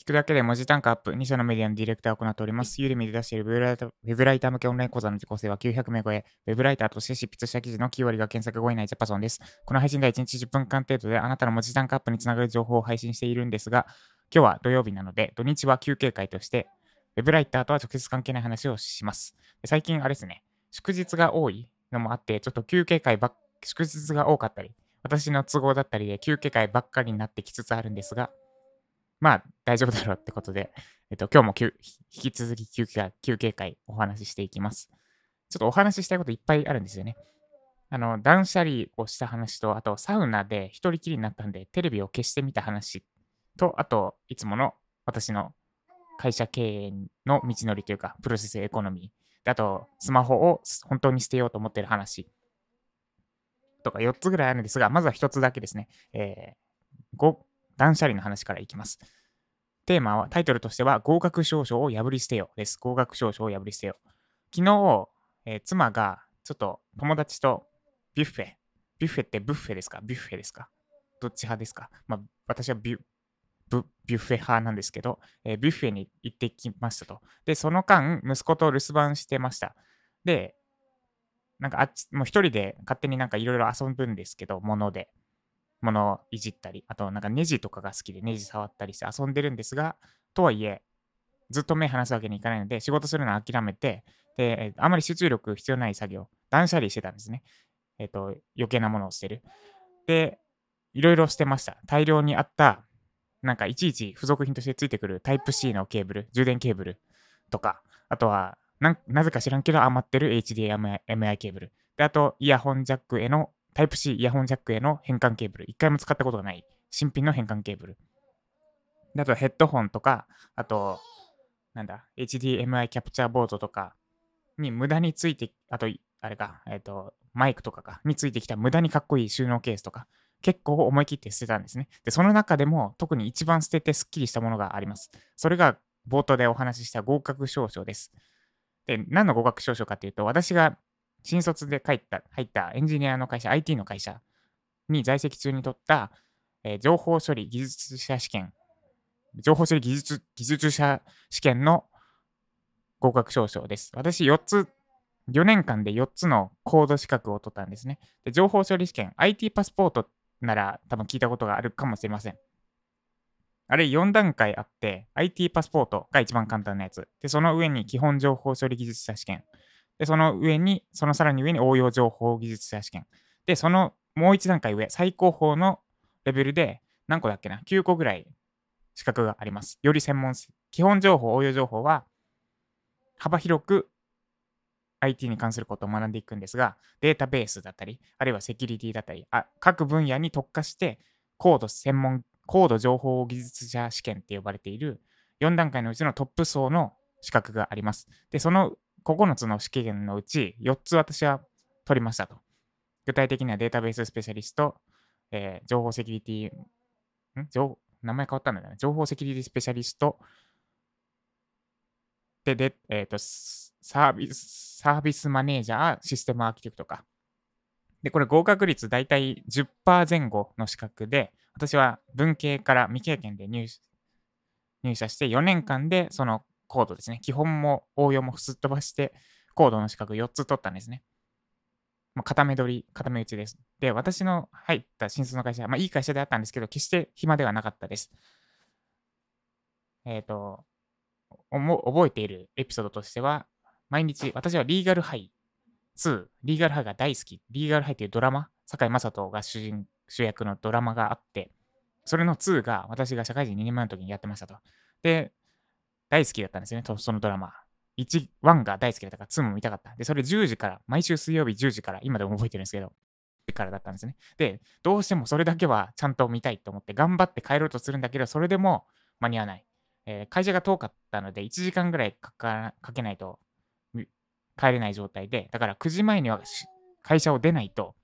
聞くだけで文字単価アップ、2社のメディアのディレクターを行っております。ユーデミで出しているウェブライター向けオンライン講座の受講生は900名超え、ウェブライターとして執筆した記事の9割が検索後以内ジャパソンです。この配信では1日10分間程度であなたの文字単価アップにつながる情報を配信しているんですが、今日は土曜日なので、土日は休憩会として、ウェブライターとは直接関係ない話をします。で最近あれですね、祝日が多いのもあって、ちょっと休憩会ばっ、祝日が多かったり、私の都合だったりで休憩会ばっかりになってきつつあるんですが、まあ大丈夫だろうってことで、えっと、今日も休引き続き休憩会休憩会お話ししていきます。ちょっとお話ししたいこといっぱいあるんですよね。あの、断捨離をした話と、あとサウナで一人きりになったんで、テレビを消してみた話と、あと、いつもの私の会社経営の道のりというか、プロセスエコノミー。であと、スマホを本当に捨てようと思ってる話。とか4つぐらいあるんですが、まずは1つだけですね。えー、ご断捨離の話からいきます。テーマは、タイトルとしては、合格証書を破り捨てよです。合格証書を破り捨てよ。昨日、えー妻がちょっと友達とビュッフェ。ビュッフェってブッフェですか？ビュッフェですか？どっち派ですか？まあ、私はビュブビュッフェ派なんですけど、えービュッフェに行ってきましたと。で、その間、息子と留守番してました。で、なんかあっち、もう一人で勝手になんかいろいろ遊ぶんですけど、物で。物をいじったり、あとなんかネジとかが好きでネジ触ったりして遊んでるんですが、とはいえ、ずっと目離すわけにいかないので、仕事するのを諦めて、で、えーあまり集中力必要ない作業、断捨離してたんですね。えっ、と、余計なものを捨てる。で、いろいろ捨てました。大量にあった、なんかいちいち付属品としてついてくるタイプ C のケーブル、充電ケーブルとか、あとはななぜか知らんけど余ってる HDMI ケーブル。で、あとイヤホンジャックへの、タイプ C イヤホンジャックへの変換ケーブル。一回も使ったことがない新品の変換ケーブル。で、あとヘッドホンとか、あと、なんだ、HDMI キャプチャーボードとかに無駄について、あと、あれか、えっ、と、マイクとかか、についてきた無駄にかっこいい収納ケースとか、結構思い切って捨てたんですね。で、その中でも特に一番捨ててスッキリしたものがあります。それが冒頭でお話しした合格証書です。で、何の合格証書かというと、私が新卒で入った入ったエンジニアの会社、IT の会社に在籍中に取った、えー情報処理技術者試験、情報処理技術技術者試験の合格証書です。私4つ、4年間で4つのコード資格を取ったんですね。で情報処理試験、IT パスポートなら多分聞いたことがあるかもしれません。あれ4段階あって、IT パスポートが一番簡単なやつ。で、その上に基本情報処理技術者試験。で、その上に、そのさらに上に応用情報技術者試験。で、そのもう一段階上、最高峰のレベルで、何個だっけな ?9 個ぐらい資格があります。より専門、基本情報、応用情報は、幅広く IT に関することを学んでいくんですが、データベースだったり、あるいはセキュリティだったり、あ各分野に特化して、コード専門、コード情報技術者試験って呼ばれている4段階のうちのトップ層の資格があります。で、その9つの試験のうち4つ私は取りましたと。具体的にはデータベーススペシャリスト、えー情報セキュリティ、ん？情名前変わったんだよね。情報セキュリティスペシャリスト、で、で、えっ、と、サービス、サービスマネージャー、システムアーキテクトか。で、これ合格率大体10%前後の資格で、私は文系から未経験で入社して4年間でそのコードですね。基本も応用もすっ飛ばして、コードの資格4つ取ったんですね。まあ、固め取り、固め打ちです。で、私の入った新卒の会社、まあいい会社であったんですけど、決して暇ではなかったです。えっ、と、おも覚えているエピソードとしては、毎日、私はリーガルハイ2、リーガルハイが大好き。リーガルハイっていうドラマ、堺雅人が主人主役のドラマがあって、それの2が私が社会人2年前の時にやってましたと。で、大好きだったんですよね、そのドラマ。1、1が大好きだったから2も見たかった。で、それ10時から、毎週水曜日10時から、今でも覚えてるんですけど、10時からだったんですね。で、どうしてもそれだけはちゃんと見たいと思って頑張って帰ろうとするんだけど、それでも間に合わない。えー会社が遠かったので、1時間ぐらいかかかけないと帰れない状態で、だから9時前には会社を出ないと、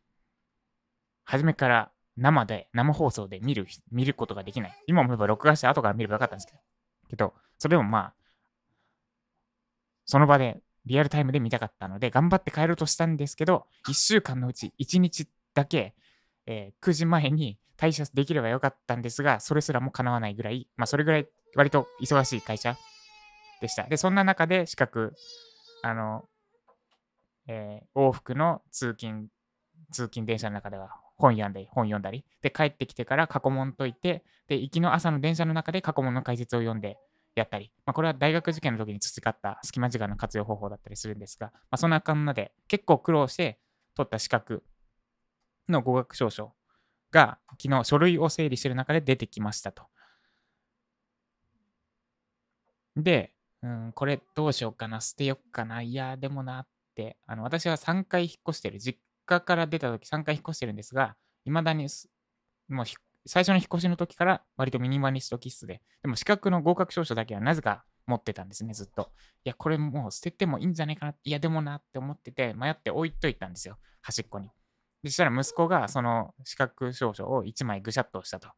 初めから生で、生放送で見る、見ることができない。今思えば録画して後から見ればよかったんですけど、けど、それでもまあ、その場でリアルタイムで見たかったので、頑張って帰ろうとしたんですけど、1週間のうち1日だけ、えー9時前に退社できればよかったんですが、それすらも叶わないぐらい、まあそれぐらい割と忙しい会社でした。で、そんな中で資格、あの、えー、往復の通勤、通勤電車の中では本読んだり、本読んだり、で、帰ってきてから過去問解いて、で、行きの朝の電車の中で過去問の解説を読んでやったり、まあ、これは大学受験の時に培った隙間時間の活用方法だったりするんですが、まあ、そんな感じで結構苦労して取った資格の合格証書が昨日書類を整理してる中で出てきましたと。で、うん、これどうしようかな、捨てよっかな、いや、でもなって、あの私は3回引っ越してる、実家から出た時3回引っ越してるんですが、いまだにもう引っ最初の引っ越しの時から割とミニマリスト気質で、でも資格の合格証書だけはなぜか持ってたんですね、ずっと。いや、これもう捨ててもいいんじゃないかな。いや、でもなって思ってて、迷って置いといたんですよ、端っこに。でしたら息子がその資格証書を1枚ぐしゃっとしたと。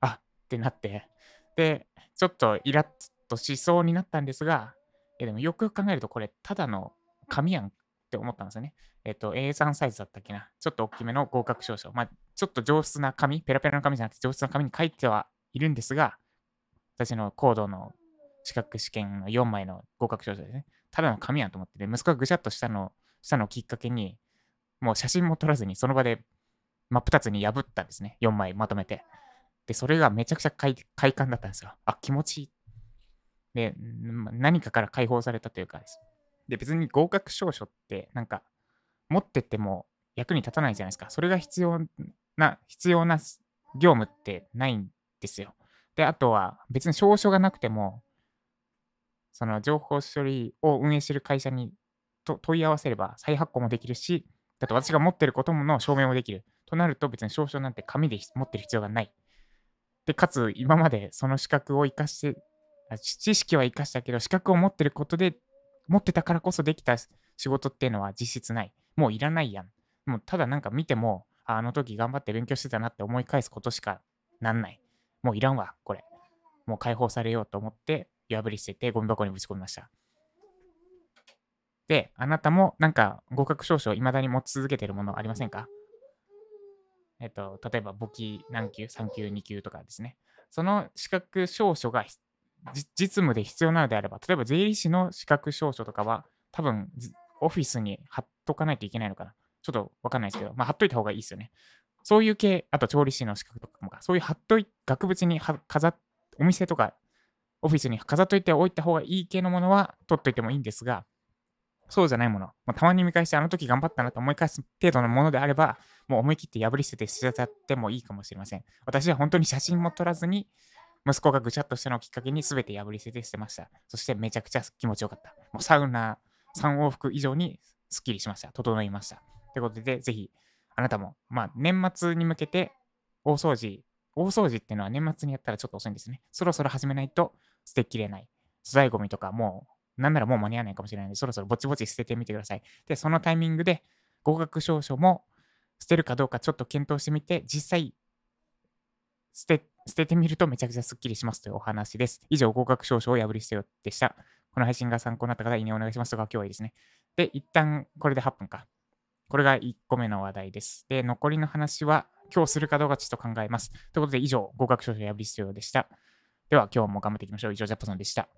あってなって、で、ちょっとイラッとしそうになったんですが、いやでもよくよく考えるとこれただの紙やんって思ったんですよね。えっと、A3 サイズだったっけな。ちょっと大きめの合格証書。まあ、ちょっと上質な紙、ペラペラの紙じゃなくて上質な紙に書いてはいるんですが、私のコードの資格試験の4枚の合格証書ですね。ただの紙やんと思ってて、息子がぐしゃっとしたのしたのをきっかけに、もう写真も撮らずにその場で真っ二つに破ったんですね。4枚まとめて。で、それがめちゃくちゃ快感だったんですよ。あ、気持ちいい。で、何かから解放されたというかです。で、別に合格証書ってなんか持ってっても役に立たないじゃないですか。それが必要な、必要な業務ってないんですよ。で、あとは別に証書がなくても、その情報処理を運営してる会社に問い合わせれば再発行もできるし、だって私が持ってることもの証明もできる。となると別に証書なんて紙で持ってる必要がない。で、かつ今までその資格を生かして、知識は生かしたけど、資格を持ってることで、持ってたからこそできた仕事っていうのは実質ない。もういらないやん。もうただなんか見ても、あの時頑張って勉強してたなって思い返すことしかなんない。もういらんわ、これ。もう解放されようと思って、破り捨ててゴミ箱にぶち込みました。で、あなたもなんか合格証書を未だに持ち続けてるものありませんか？えっと、例えば簿記何級、3級、2級とかですね。その資格証書が実務で必要なのであれば、例えば税理士の資格証書とかは、多分オフィスに貼っとかないといけないのかな。ちょっとわかんないですけど、まあ、貼っといた方がいいですよね。そういう系、あと調理師の資格とかもか、そういう貼っとい、額縁に飾っ、お店とかオフィスに飾っといておいた方がいい系のものは取っといてもいいんですが、そうじゃないもの、まあ、たまに見返してあの時頑張ったなと思い返す程度のものであれば、もう思い切って破り捨てて捨てちゃってもいいかもしれません。私は本当に写真も撮らずに、息子がぐちゃっとしたのをきっかけに全て破り捨てて捨てました。そしてめちゃくちゃ気持ちよかった。もうサウナ3往復以上にスッキリしました。整いました。ということで、ぜひ、あなたも、まあ、年末に向けて、大掃除、大掃除っていうのは年末にやったらちょっと遅いんですね。そろそろ始めないと捨てきれない。素材ゴミとかもう、なんならもう間に合わないかもしれないので、そろそろぼちぼち捨ててみてください。で、そのタイミングで、合格証書も捨てるかどうかちょっと検討してみて、実際、捨て、捨ててみるとめちゃくちゃスッキリしますというお話です。以上、合格証書を破り捨てよでした。この配信が参考になった方、いいねお願いしますとか、今日はいいですね。で、一旦これで8分か。これが1個目の話題です。で、残りの話は今日するかどうかちょっと考えます。ということで、以上、合格証書破り捨てよでした。では、今日も頑張っていきましょう。以上、ジャパソンでした。